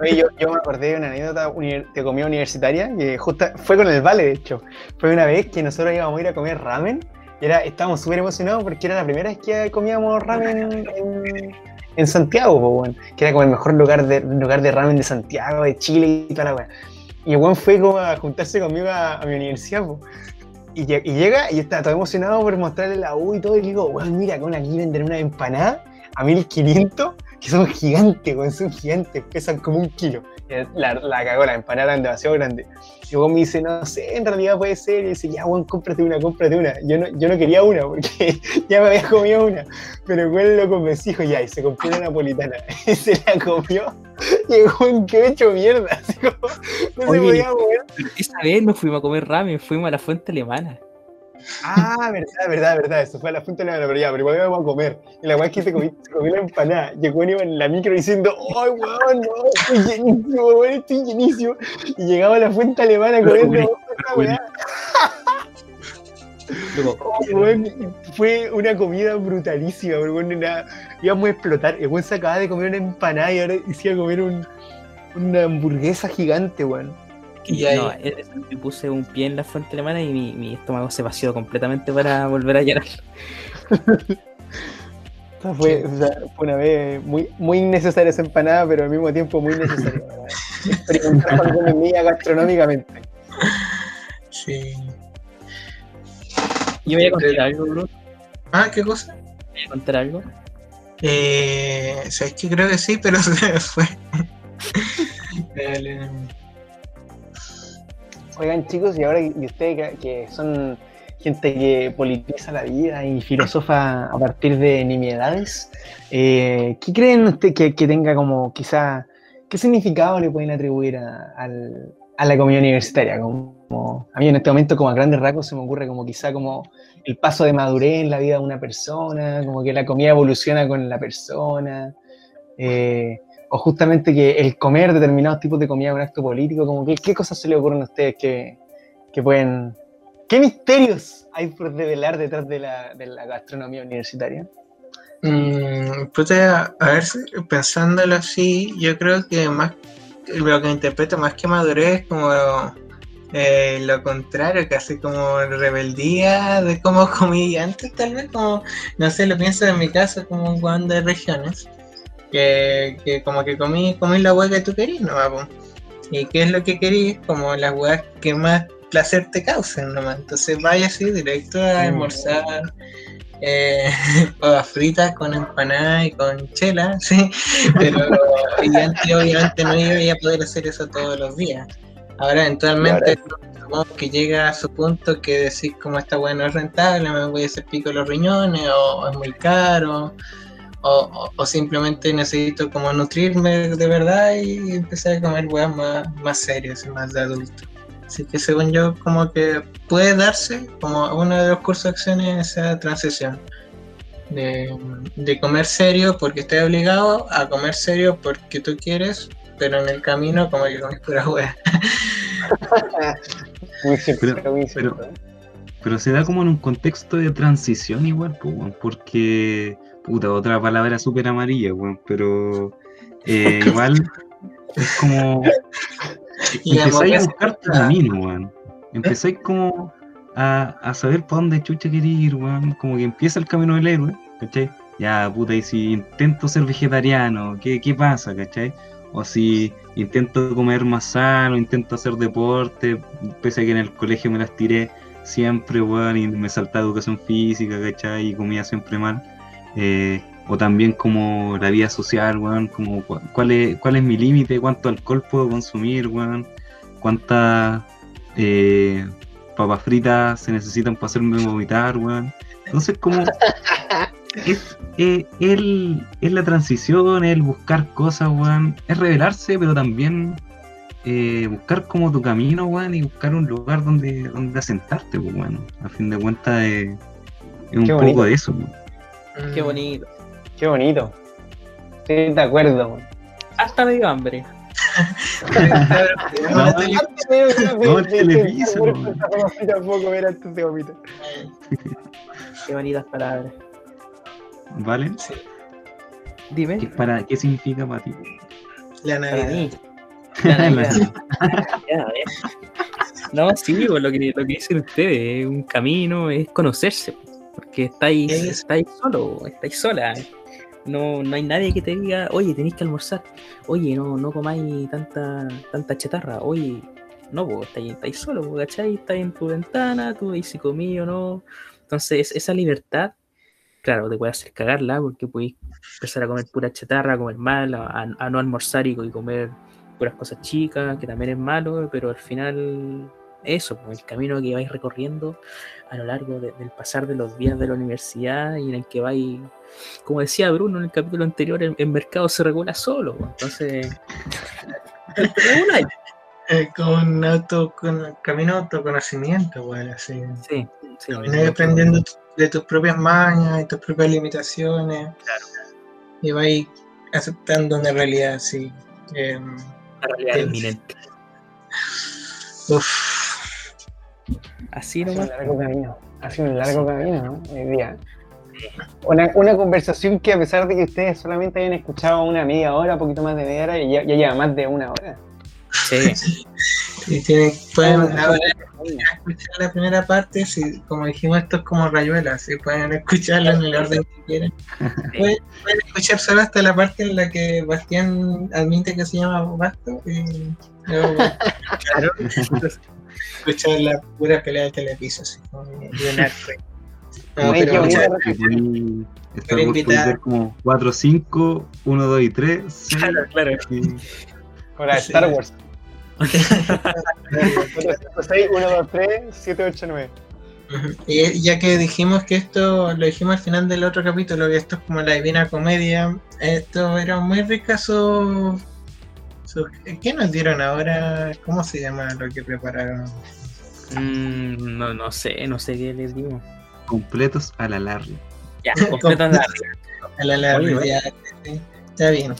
Oye, yo, yo me acordé de una anécdota de comida universitaria que justo fue con el Vale, de hecho. Fue una vez que nosotros íbamos a ir a comer ramen y era, estábamos súper emocionados porque era la primera vez que comíamos ramen en, en Santiago, po, weón. que era como el mejor lugar de, lugar de ramen de Santiago, de Chile y toda la. Y el fue como a juntarse conmigo a, a mi universidad, po. Y, y llega y está todo emocionado por mostrarle la U y todo. Y digo, weón, mira, con aquí venden una empanada a 1500 que son gigantes, weón, son gigantes, pesan como un kilo. Y La, la cagó, la empanada eran demasiado grande. Y weón me dice, no sé, en realidad puede ser. Y dice, ya, weón, cómprate una, cómprate una. Yo no, yo no quería una porque ya me había comido una. Pero el weón lo convencí, dijo, ya, y se compró una napolitana. Y se la comió. Y el weón quedó hecho mierda. Así como, no se podía mover. Esa vez no fuimos a comer ramen, fuimos a la fuente alemana. Ah, verdad, verdad, verdad. Eso fue a la fuente de la pero ya, pero igual íbamos a comer. Y la weá es que se comió, se comió la empanada. Y el weón iba en la micro diciendo, ¡ay, weón, no! Estoy llenísimo, weón, estoy llenísimo. Y llegaba a la fuente alemana comiendo esa weá. Oh, weón, fue una comida brutalísima, weón. Íbamos a explotar. El weón se acababa de comer una empanada y ahora a comer un- una hamburguesa gigante, weón. Y ahí, no, eh, eh, me puse un pie en la fuente alemana y mi, mi estómago se vació completamente para volver a llorar. Fue, o sea, fue una vez muy, muy innecesaria esa empanada, pero al mismo tiempo muy necesaria. Experimentar con comida gastronómicamente. sí. Yo voy a contar algo, Bruno. Ah, ¿qué cosa? Voy a contar algo. Eh, ¿Sabes que Creo que sí, pero se me fue. Dale. Oigan, chicos, y ahora y ustedes que, son gente que politiza la vida y filosofa a partir de nimiedades, eh, ¿qué creen ustedes que, que tenga como quizá, qué significado le pueden atribuir a, al- a la comunidad universitaria? Como, a mí en este momento como a grandes rasgos se me ocurre como quizá como el paso de madurez en la vida de una persona, como que la comida evoluciona con la persona, eh, o justamente que el comer determinados tipos de comida es un acto político, como que, ¿qué cosas se le ocurren a ustedes que, que pueden... ¿Qué misterios hay por develar detrás de la, de la gastronomía universitaria? Mm, puta, a ver, si- pensándolo así, yo creo que más lo que interpreto más que madurez es como eh, lo contrario, casi como rebeldía de cómo comí antes, tal vez como, no sé, lo pienso en mi caso como un de regiones, que, que como que comí, comí la hueá que tú querías, ¿no? po? ¿Y qué es lo que querías? Como las hueás que más placer te causen, nomás. Entonces vaya así directo a almorzar eh, papas fritas con empanada y con chela, sí, pero antes obviamente no iba a poder hacer eso todos los días. Ahora eventualmente supongo que llega a su punto que decís como esta weá no es rentable, me voy a hacer pico los riñones, o es muy caro, o, o- o simplemente necesito como nutrirme de verdad y empezar a comer weas más, más serias más de adulto. Así que según yo, como que puede darse como uno de los cursos de acciones esa transición. De, de comer serio porque estoy obligado a comer serio porque tú quieres, pero en el camino como que comes pura wea. Pero- cierto. Pero se da como en un contexto de transición igual, porque, puta, otra palabra súper amarilla, weón, pero eh, igual es como, empezáis a buscar tu camino, weón, empezáis como a, a saber para dónde chucha querer ir, weón, como que empieza el camino del héroe, ¿cachai? Ya, puta, y si intento ser vegetariano, ¿qué, qué pasa, cachai? O si intento comer más sano, intento hacer deporte, pese a que en el colegio me las tiré siempre, weón, y me saltaba educación física, ¿cachai? Y comía siempre mal. Eh, o también como la vida social, weón, como cu- cuál es, cuál es mi límite, cuánto alcohol puedo consumir, weón, cuántas eh, papas fritas se necesitan para hacerme vomitar, weón. Entonces como es, eh, el, es la transición, el buscar cosas, weón, es revelarse, pero también eh, buscar como tu camino, weón, y buscar un lugar donde, donde asentarte, pues, weón. A fin de cuentas es, es un poco de eso, weón. Qué bonito. Qué bonito. Estoy de acuerdo. Hasta me dio hambre. Vomitar. Qué bonitas palabras. ¿Vale? Sí. Dime. ¿Qué, para, ¿Qué significa para ti? La Para Navidad. mí. La Navidad. Ya, a ver. No, sí, pues, lo que, lo que dicen ustedes, es un camino, es conocerse, porque estáis, Es- estáis solo, estáis sola. No, no hay nadie que te diga, oye, tenéis que almorzar, oye, no, no comáis tanta, tanta chatarra, oye, no, pues estáis, estáis solo, pues, ¿cachai? Estáis en tu ventana, tú veis si comí o no. Entonces, esa libertad, claro, te puede hacer cagarla, porque podéis empezar a comer pura chatarra, a comer mal, a, a no almorzar y, y comer puras cosas chicas, que también es malo, pero al final eso, pues, el camino que vais recorriendo a lo largo de- del pasar de los días de la universidad y en el que vais, como decía Bruno en el capítulo anterior, el, el mercado se regula solo, pues, entonces... Eh, con auto, con camino de autoconocimiento, bueno, así. Sí, sí, aprendiendo tu- de tus propias mañas y tus propias limitaciones. Y vais aceptando una realidad así. eh, la realidad Sí. inminente. uf. Así Ha sido nomás. un largo camino. Ha sido un largo camino, ¿no? Hoy día. Una, una conversación que a pesar de que ustedes solamente hayan escuchado una media hora, poquito más de media hora, ya, ya lleva más de una hora. Sí, Y tienen, pueden ahora escuchar la primera parte, si, como dijimos, esto es como rayuela, si pueden escucharla en el orden que quieran. Pueden, pueden escuchar solo hasta la parte en la que Bastián admite que se llama Basto y luego claro. Escuchar la pura pelea de telepiso, así como de un acto. No, pero invitar- como 4, 5, 1, 2 y 3. Claro, claro. Con la de Sí. Star Wars. 6, 1, 2, 3, 7, 8, 9. Ujú. Y ya que dijimos que esto, lo dijimos al final del otro capítulo, que esto es como la divina comedia, esto era muy rica su, su- ¿Qué nos dieron ahora? ¿Cómo se llama lo que prepararon? Mm, no, no sé, no sé qué les digo. Completos a la Larry. Ya, completo la A la larga, Oye, ya, sí, está bien.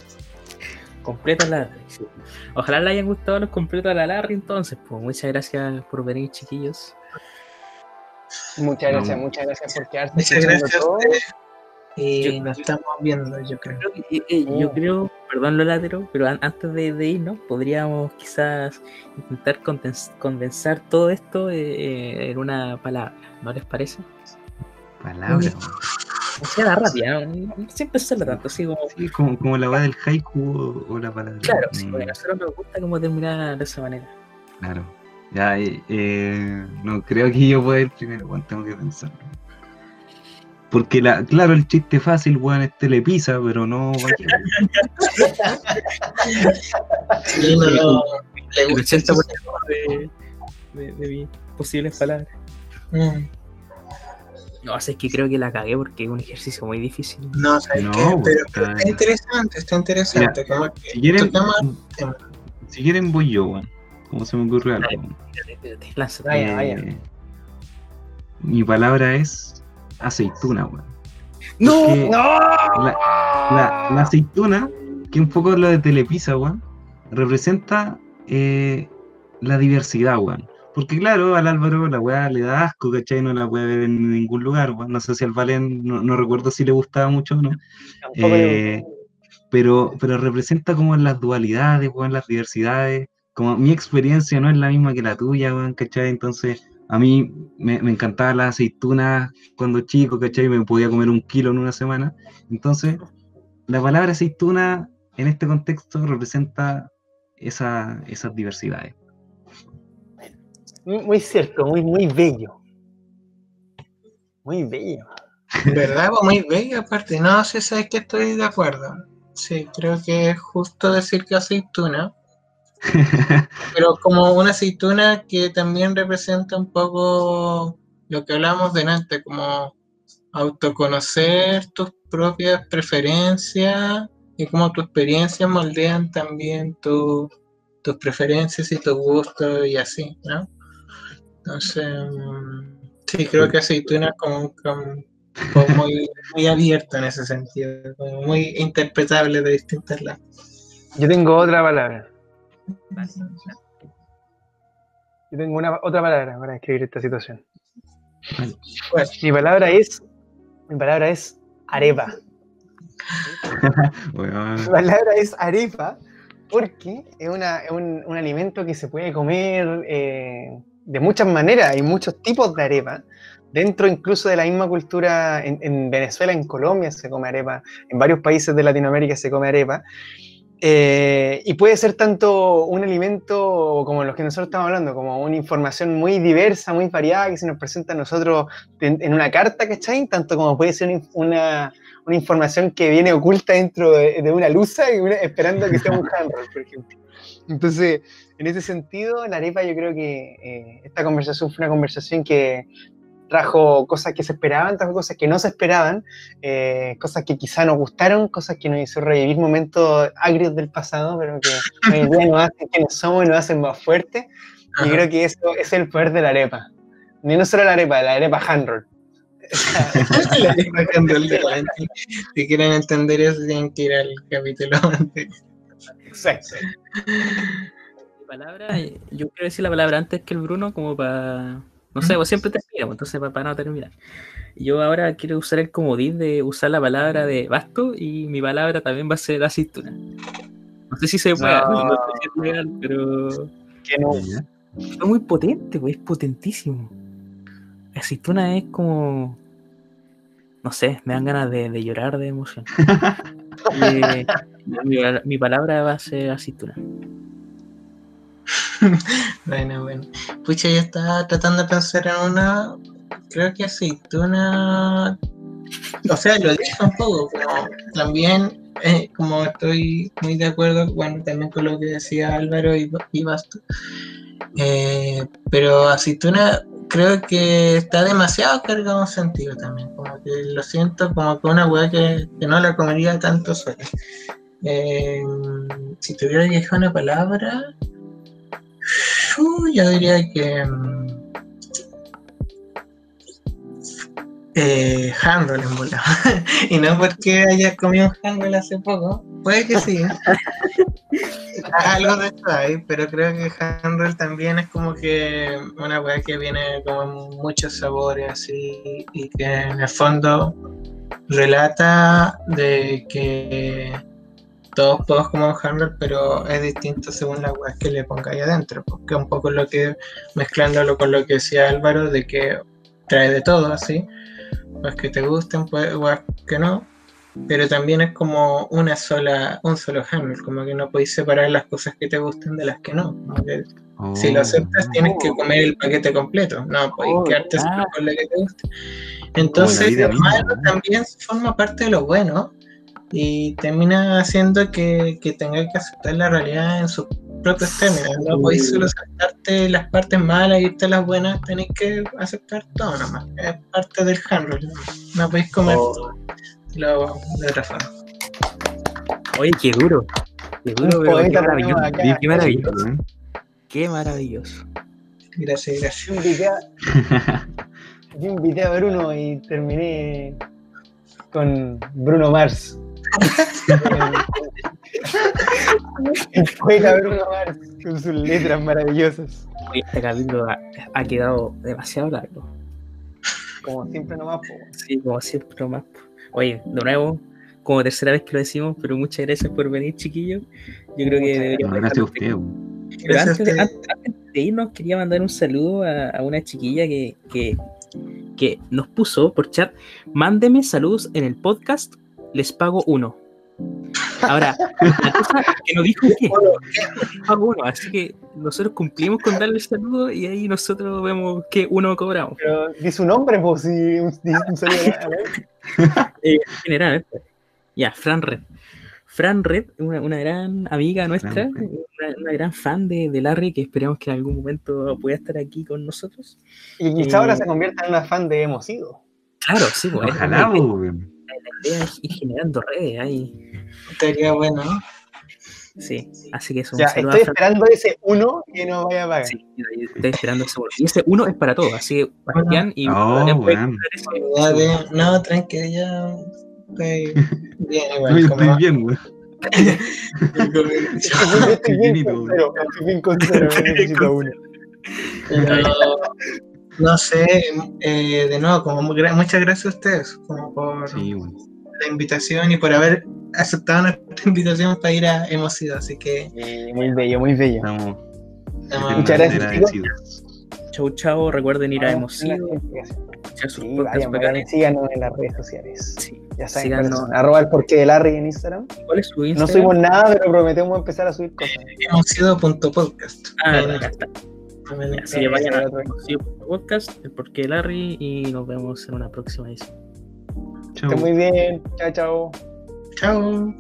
Completa la sí. Ojalá le hayan gustado los completos a la Larry entonces. Pues muchas gracias por venir, chiquillos. Muchas No. gracias, muchas gracias por quedarse Muchas gracias a todo. ustedes. Y Yo- nos estamos viendo, yo creo. Eh, eh, Yo Oh. creo, perdón lo latero, pero an- antes de, de irnos, podríamos quizás intentar condens- condensar todo esto eh, eh, en una palabra, ¿no les parece? Palabra. O sea, rápida, ¿no? Sin pensarlo tanto, así como. Sí, como, como la weá del haiku o, o la palabra. Claro, sí, porque a nosotros nos gusta como terminar de esa manera. Claro. Ya, eh, eh, no creo que yo pueda ir primero, weón, tengo que pensarlo. Porque, la, claro, el chiste fácil, weón, es telepisa, pero no. Sí, no, no, le El gusta 80% de, de, de mis posibles palabras. Mm, No, es que creo que la cagué porque es un ejercicio muy difícil. No, ¿sabes No, qué? pues, Pero, pero está- está interesante, está interesante. como que Si quieren, si quieren voy yo, weón. Como se me ocurre algo. Dale. weón. Espérate, espérate, lánzate. Vaya, vaya. Eh, Mi palabra es aceituna, weón. ¡No! Porque ¡No! La, la, la aceituna, que un poco es lo de Telepisa, weón, representa eh, la diversidad, weón. Porque claro, al Álvaro la weá le da asco, ¿cachai? No la puede ver en ningún lugar, weón. No sé si al Valen, no, no recuerdo si le gustaba mucho o no. Eh, pero, pero representa como las dualidades, weón, las diversidades. Como mi experiencia no es la misma que la tuya, weón, ¿cachai? Entonces, a mí me, me encantaban las aceitunas cuando chico, ¿cachai? Me podía comer un kilo en una semana. Entonces, la palabra aceituna en este contexto representa esa, esas diversidades. Muy cierto, muy, muy bello. Muy bello. ¿Verdad? Pues muy bella aparte. No, sí, sabes que estoy de acuerdo. Sí, creo que es justo decir que aceituna. Pero como una aceituna que también representa un poco lo que hablamos delante, como autoconocer tus propias preferencias y cómo tus experiencias moldean también tu- tus preferencias y tus gustos y así, ¿no? Entonces, mm, sí, creo que aceituna es como, como muy, muy abierto en ese sentido, como muy interpretable de distintas lados. Yo tengo otra palabra. Yo tengo una, otra palabra para describir esta situación. Pues, Mi palabra es. Mi palabra es arepa. Weón. Mi palabra es arepa porque es, una- es un, un alimento que se puede comer eh, de muchas maneras. Hay muchos tipos de arepa. Dentro incluso de la misma cultura, en, en Venezuela, en Colombia se come arepa, en varios países de Latinoamérica se come arepa. Eh, y puede ser tanto un alimento como los que nosotros estamos hablando, como una información muy diversa, muy variada, que se nos presenta a nosotros en, en una carta, ¿cachai? Tanto como puede ser una, una- información que viene oculta dentro de, de una luza y una- esperando que sea un handroll, por ejemplo. Entonces, en ese sentido, la arepa yo creo que eh, esta conversación fue una conversación que trajo cosas que se esperaban, trajo cosas que no se esperaban, eh, cosas que quizá nos gustaron, cosas que nos hizo revivir momentos agrios del pasado, pero que hoy día nos hacen quienes somos y nos hacen más fuertes. Y Ajá. creo que eso es el poder de la arepa. Ni no solo la arepa, la arepa handroll. la arepa handroll de la gente. Si quieren entender eso, tienen que ir al capítulo anterior. Exacto. Mi palabra, yo quiero decir la palabra antes que el Bruno, como para. No sé, vos siempre terminamos, entonces para, no terminar. Yo ahora quiero usar el comodín de usar la palabra de basto y mi palabra también va a ser aceituna. No sé si se puede, no, no sé si es legal, pero Que no. Es muy potente, pues, es potentísimo. La aceituna es como. No sé, me dan ganas de, de llorar de emoción. Eh, mi, mi palabra va a ser aceituna. Bueno, bueno. Pucha, yo estaba tratando de pensar en una. Creo que aceituna. O sea, lo dije un poco, pero también, eh, como estoy muy de acuerdo, bueno, también con lo que decía Álvaro y, y Basto. Eh, pero aceituna creo que está demasiado cargado en sentido también. Como que lo siento como que una weá que, que no la comería tanto sola. Eh, si tuviera que dejar una palabra, Yo diría que. mm, Eh, handroll en bola. y no porque haya comido un handroll hace poco. Puede que sí. Algo de esto hay, pero creo que handroll también es como que una weá que viene como en muchos sabores así. Y que en el fondo relata de que todos podemos comer un handroll, pero es distinto según la weá que le pongáis adentro. Porque un poco lo que, mezclándolo con lo que decía Álvaro, de que trae de todo así. Pues que te gusten, pues weas que no. Pero también es como una sola, un solo handroll, como que no podéis separar las cosas que te gusten de las que no. Como que si lo aceptas, tienes que comer el paquete completo. No, podéis Oh, quedarte solo con la que te guste. Entonces, vida lo misma, malo ¿no? también forma parte de lo bueno y termina haciendo que, que tengas que aceptar la realidad en sus propios términos. No podéis solo saltarte las partes malas y irte a las buenas, tenéis que aceptar todo nomás. Es parte del handroll. No, podéis comer lo de otra forma. Oye, qué duro. Qué duro, pero qué maravilloso. acá. Qué maravilloso. Weón. Qué maravilloso. Gracias, gracias. Yo invité a, yo invité a Bruno y terminé con Bruno Mars. Bruno Mars con sus letras maravillosas. Este capítulo ha, ha quedado demasiado largo. Como siempre nomás, po. Sí, como siempre más. Oye, de nuevo, como tercera vez que lo decimos, pero muchas gracias por venir, chiquillos. Yo creo que deberíamos gracias a usted. Pero Gracias antes, a de, antes de irnos, quería mandar un saludo a, a una chiquilla que, que, que nos puso por chat. Mándeme saludos en el podcast, les pago uno. Ahora, la cosa es que nos dijo que pago uno, así que nosotros cumplimos con darle el saludo y ahí nosotros vemos que uno cobramos. Pero di su nombre, pues, si un, un saludo Eh, en general, ¿eh? ya, Fran Red. Fran Red, una, una gran amiga nuestra, una, una gran fan de, de Larry, que esperamos que en algún momento pueda estar aquí con nosotros. Y quizá ahora se convierta en una fan de Hemos ido. Claro, sí, pues, Ojalá, weón. La idea es ir generando redes ahí. Estaría bueno, ¿no? Sí, así que eso. Ya, un saludo a estoy esperando ese uno que no vaya a pagar. Sí, estoy esperando ese uno. Y ese uno es para todos, así que Bastián y Oh, no, tranquilo, ya estoy bien igual. estoy bien, weón. Estoy bien con cero, estoy bien con cero, necesito uno. No sé, eh, de nuevo, como muchas gracias a ustedes como por Sí, bueno. la invitación y por haber aceptado nuestra invitación para ir a Hemos Ido. Así que Sí, muy bello, muy bello. Estamos estamos- Muchas gracias. Chau, chau. Recuerden ir a Vamos Hemos con la Ido, investigación. escuchar sus Sí, vayan, vayan, síganos en las redes sociales. Sí. Ya saben Síganos. Arroba el porqué de Larry en Instagram. ¿Cuál es su No Instagram? subimos nada, pero prometemos empezar a subir cosas. Hemos Ido punto podcast. Ah, Así que vayan a podcast, el porqué de Larry, y nos vemos en una próxima edición. Chau. Muy bien. Chao, chao. Chao.